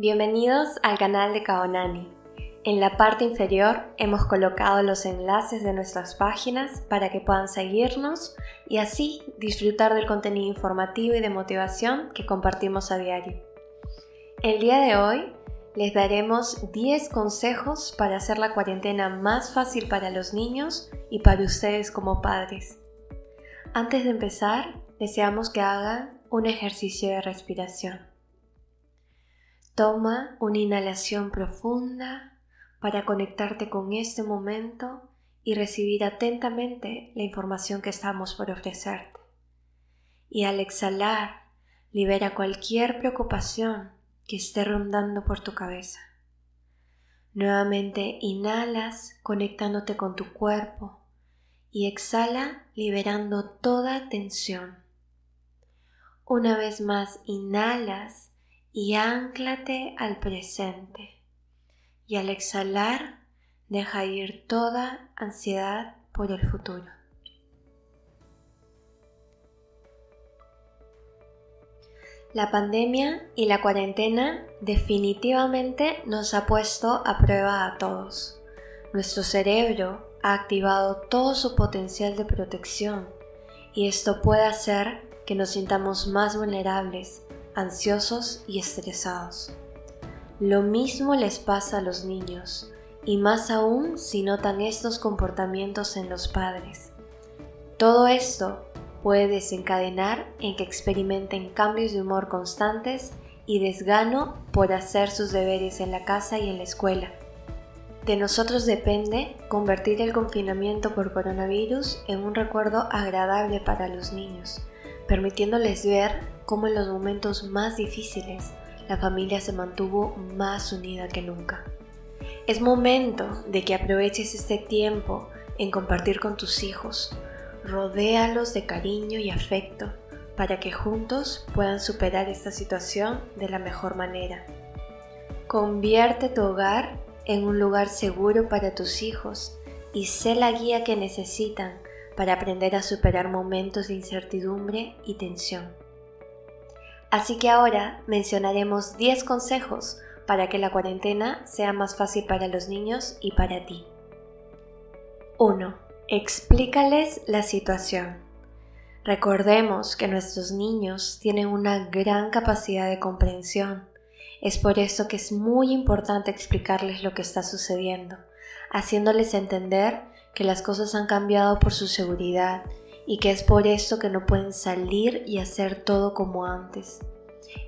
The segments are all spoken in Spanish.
Bienvenidos al canal de Kaonani. En la parte inferior hemos colocado los enlaces de nuestras páginas para que puedan seguirnos y así disfrutar del contenido informativo y de motivación que compartimos a diario. El día de hoy les daremos 10 consejos para hacer la cuarentena más fácil para los niños y para ustedes como padres. Antes de empezar, deseamos que hagan un ejercicio de respiración. Toma una inhalación profunda para conectarte con este momento y recibir atentamente la información que estamos por ofrecerte. Y al exhalar, libera cualquier preocupación que esté rondando por tu cabeza. Nuevamente inhalas conectándote con tu cuerpo y exhala liberando toda tensión. Una vez más inhalas y anclate al presente. Y al exhalar, deja ir toda ansiedad por el futuro. La pandemia y la cuarentena definitivamente nos ha puesto a prueba a todos. Nuestro cerebro ha activado todo su potencial de protección y esto puede hacer que nos sintamos más vulnerables ansiosos y estresados. Lo mismo les pasa a los niños, y más aún si notan estos comportamientos en los padres. Todo esto puede desencadenar en que experimenten cambios de humor constantes y desgano por hacer sus deberes en la casa y en la escuela. De nosotros depende convertir el confinamiento por coronavirus en un recuerdo agradable para los niños, permitiéndoles ver cómo en los momentos más difíciles la familia se mantuvo más unida que nunca. Es momento de que aproveches este tiempo en compartir con tus hijos. Rodéalos de cariño y afecto para que juntos puedan superar esta situación de la mejor manera. Convierte tu hogar en un lugar seguro para tus hijos y sé la guía que necesitan para aprender a superar momentos de incertidumbre y tensión. Así que ahora mencionaremos 10 consejos para que la cuarentena sea más fácil para los niños y para ti. 1. Explícales la situación. Recordemos que nuestros niños tienen una gran capacidad de comprensión. Es por eso que es muy importante explicarles lo que está sucediendo, haciéndoles entender que las cosas han cambiado por su seguridad y que es por eso que no pueden salir y hacer todo como antes.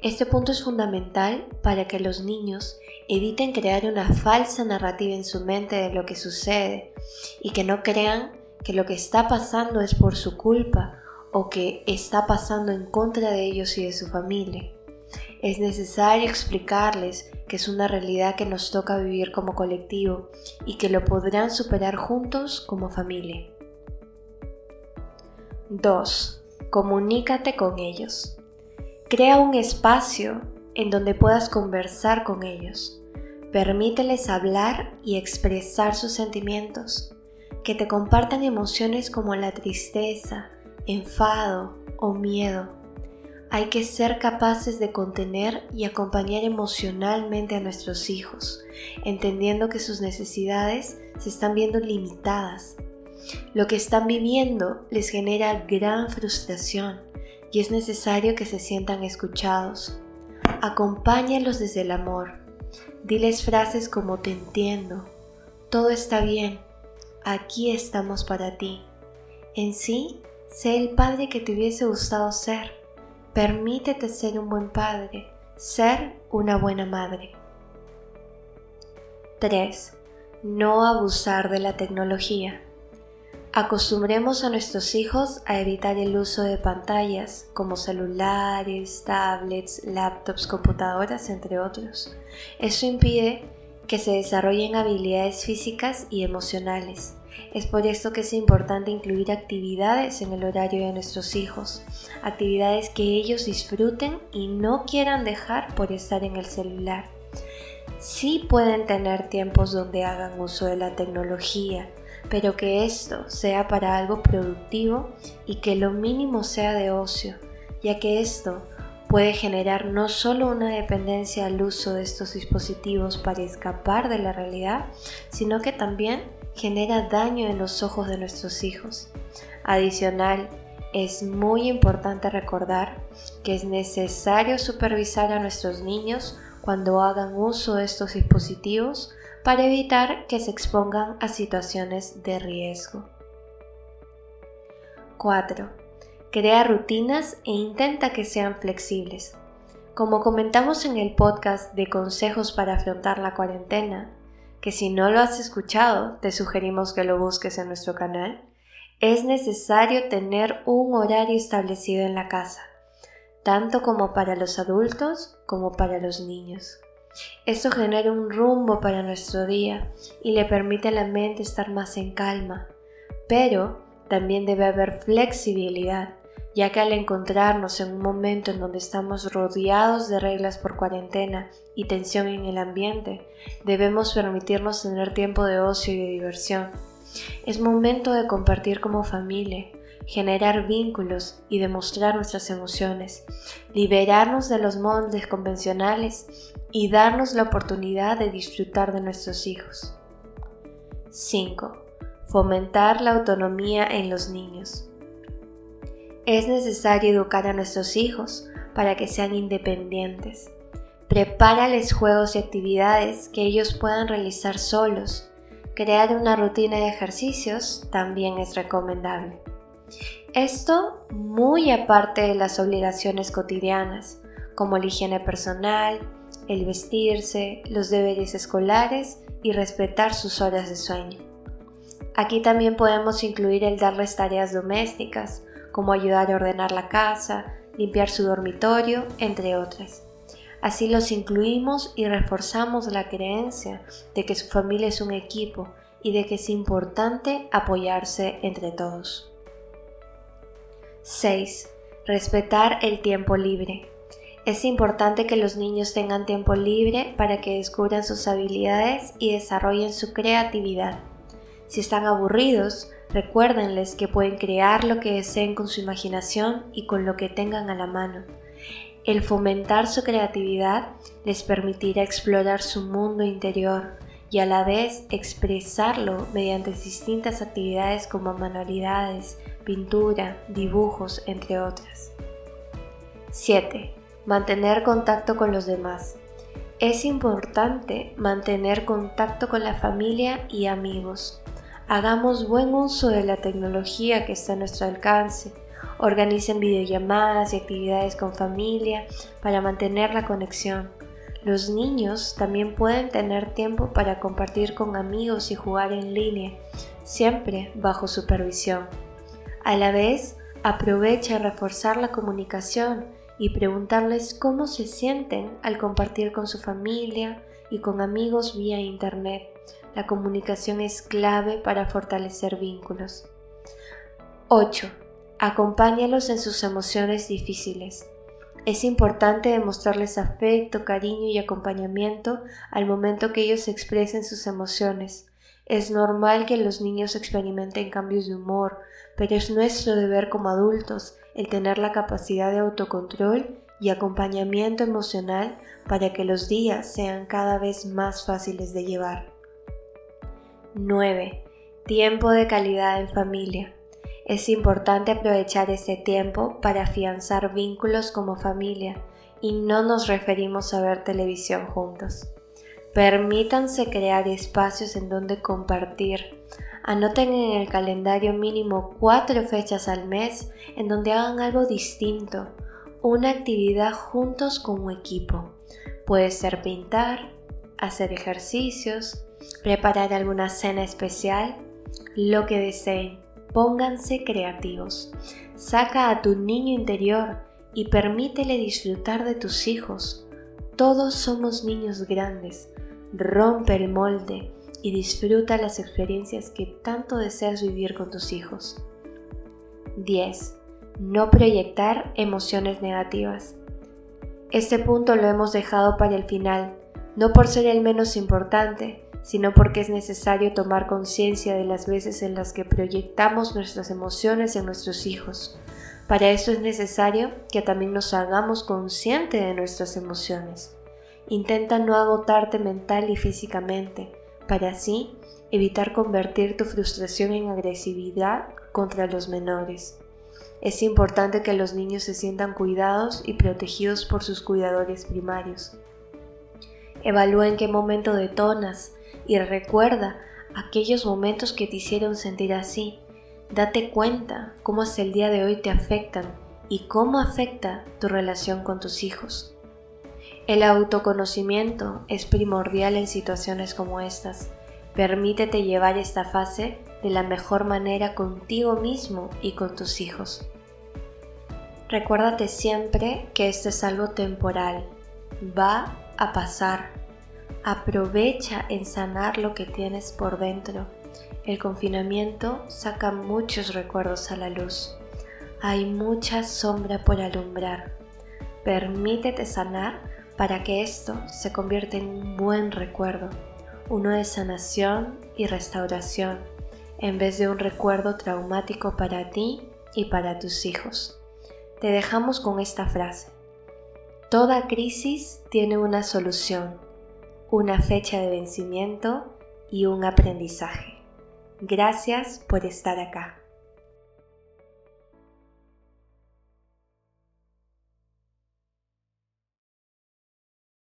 Este punto es fundamental para que los niños eviten crear una falsa narrativa en su mente de lo que sucede y que no crean que lo que está pasando es por su culpa o que está pasando en contra de ellos y de su familia. Es necesario explicarles que es una realidad que nos toca vivir como colectivo y que lo podrán superar juntos como familia. 2. Comunícate con ellos. Crea un espacio en donde puedas conversar con ellos. Permíteles hablar y expresar sus sentimientos. Que te compartan emociones como la tristeza, enfado o miedo. Hay que ser capaces de contener y acompañar emocionalmente a nuestros hijos, entendiendo que sus necesidades se están viendo limitadas lo que están viviendo les genera gran frustración y es necesario que se sientan escuchados. Acompáñalos desde el amor. Diles frases como te entiendo, todo está bien, aquí estamos para ti. En sí, sé el padre que te hubiese gustado ser. Permítete ser un buen padre, ser una buena madre. 3. No abusar de la tecnología. Acostumbremos a nuestros hijos a evitar el uso de pantallas como celulares, tablets, laptops, computadoras, entre otros. Eso impide que se desarrollen habilidades físicas y emocionales. Es por esto que es importante incluir actividades en el horario de nuestros hijos, actividades que ellos disfruten y no quieran dejar por estar en el celular. Sí pueden tener tiempos donde hagan uso de la tecnología, pero que esto sea para algo productivo y que lo mínimo sea de ocio, ya que esto puede generar no solo una dependencia al uso de estos dispositivos para escapar de la realidad, sino que también genera daño en los ojos de nuestros hijos. Adicional, es muy importante recordar que es necesario supervisar a nuestros niños cuando hagan uso de estos dispositivos para evitar que se expongan a situaciones de riesgo. 4. Crea rutinas e intenta que sean flexibles. Como comentamos en el podcast de consejos para afrontar la cuarentena, que si no lo has escuchado, te sugerimos que lo busques en nuestro canal, es necesario tener un horario establecido en la casa, tanto como para los adultos como para los niños. Esto genera un rumbo para nuestro día y le permite a la mente estar más en calma, pero también debe haber flexibilidad, ya que al encontrarnos en un momento en donde estamos rodeados de reglas por cuarentena y tensión en el ambiente, debemos permitirnos tener tiempo de ocio y de diversión es momento de compartir como familia, generar vínculos y demostrar nuestras emociones, liberarnos de los moldes convencionales y darnos la oportunidad de disfrutar de nuestros hijos. 5. Fomentar la autonomía en los niños. Es necesario educar a nuestros hijos para que sean independientes. Prepárales juegos y actividades que ellos puedan realizar solos crear una rutina de ejercicios también es recomendable. Esto muy aparte de las obligaciones cotidianas, como la higiene personal, el vestirse, los deberes escolares y respetar sus horas de sueño. Aquí también podemos incluir el darles tareas domésticas, como ayudar a ordenar la casa, limpiar su dormitorio, entre otras. Así los incluimos y reforzamos la creencia de que su familia es un equipo y de que es importante apoyarse entre todos. 6. Respetar el tiempo libre. Es importante que los niños tengan tiempo libre para que descubran sus habilidades y desarrollen su creatividad. Si están aburridos, recuérdenles que pueden crear lo que deseen con su imaginación y con lo que tengan a la mano. El fomentar su creatividad les permitirá explorar su mundo interior y a la vez expresarlo mediante distintas actividades como manualidades, pintura, dibujos, entre otras. 7. Mantener contacto con los demás. Es importante mantener contacto con la familia y amigos. Hagamos buen uso de la tecnología que está a nuestro alcance Organicen videollamadas y actividades con familia para mantener la conexión. Los niños también pueden tener tiempo para compartir con amigos y jugar en línea, siempre bajo supervisión. A la vez, aprovecha reforzar la comunicación y preguntarles cómo se sienten al compartir con su familia y con amigos vía Internet. La comunicación es clave para fortalecer vínculos. 8. Acompáñalos en sus emociones difíciles. Es importante demostrarles afecto, cariño y acompañamiento al momento que ellos expresen sus emociones. Es normal que los niños experimenten cambios de humor, pero es nuestro deber como adultos el tener la capacidad de autocontrol y acompañamiento emocional para que los días sean cada vez más fáciles de llevar. 9. Tiempo de calidad en familia. Es importante aprovechar ese tiempo para afianzar vínculos como familia y no nos referimos a ver televisión juntos. Permítanse crear espacios en donde compartir. Anoten en el calendario mínimo cuatro fechas al mes en donde hagan algo distinto, una actividad juntos como equipo. Puede ser pintar, hacer ejercicios, preparar alguna cena especial, lo que deseen Pónganse creativos. Saca a tu niño interior y permítele disfrutar de tus hijos. Todos somos niños grandes. Rompe el molde y disfruta las experiencias que tanto deseas vivir con tus hijos. 10. No proyectar emociones negativas. Este punto lo hemos dejado para el final, no por ser el menos importante, sino porque es necesario tomar conciencia de las veces en las que proyectamos nuestras emociones en nuestros hijos. Para eso es necesario que también nos hagamos conscientes de nuestras emociones. Intenta no agotarte mental y físicamente, para así evitar convertir tu frustración en agresividad contra los menores. Es importante que los niños se sientan cuidados y protegidos por sus cuidadores primarios. Evalúa en qué momento detonas y recuerda aquellos momentos que te hicieron sentir así. Date cuenta cómo hasta el día de hoy te afectan y cómo afecta tu relación con tus hijos. El autoconocimiento es primordial en situaciones como estas. Permítete llevar esta fase de la mejor manera contigo mismo y con tus hijos. Recuérdate siempre que esto es algo temporal. Va a pasar. Aprovecha en sanar lo que tienes por dentro. El confinamiento saca muchos recuerdos a la luz. Hay mucha sombra por alumbrar. Permítete sanar para que esto se convierta en un buen recuerdo, uno de sanación y restauración, en vez de un recuerdo traumático para ti y para tus hijos. Te dejamos con esta frase. Toda crisis tiene una solución, una fecha de vencimiento y un aprendizaje. Gracias por estar acá.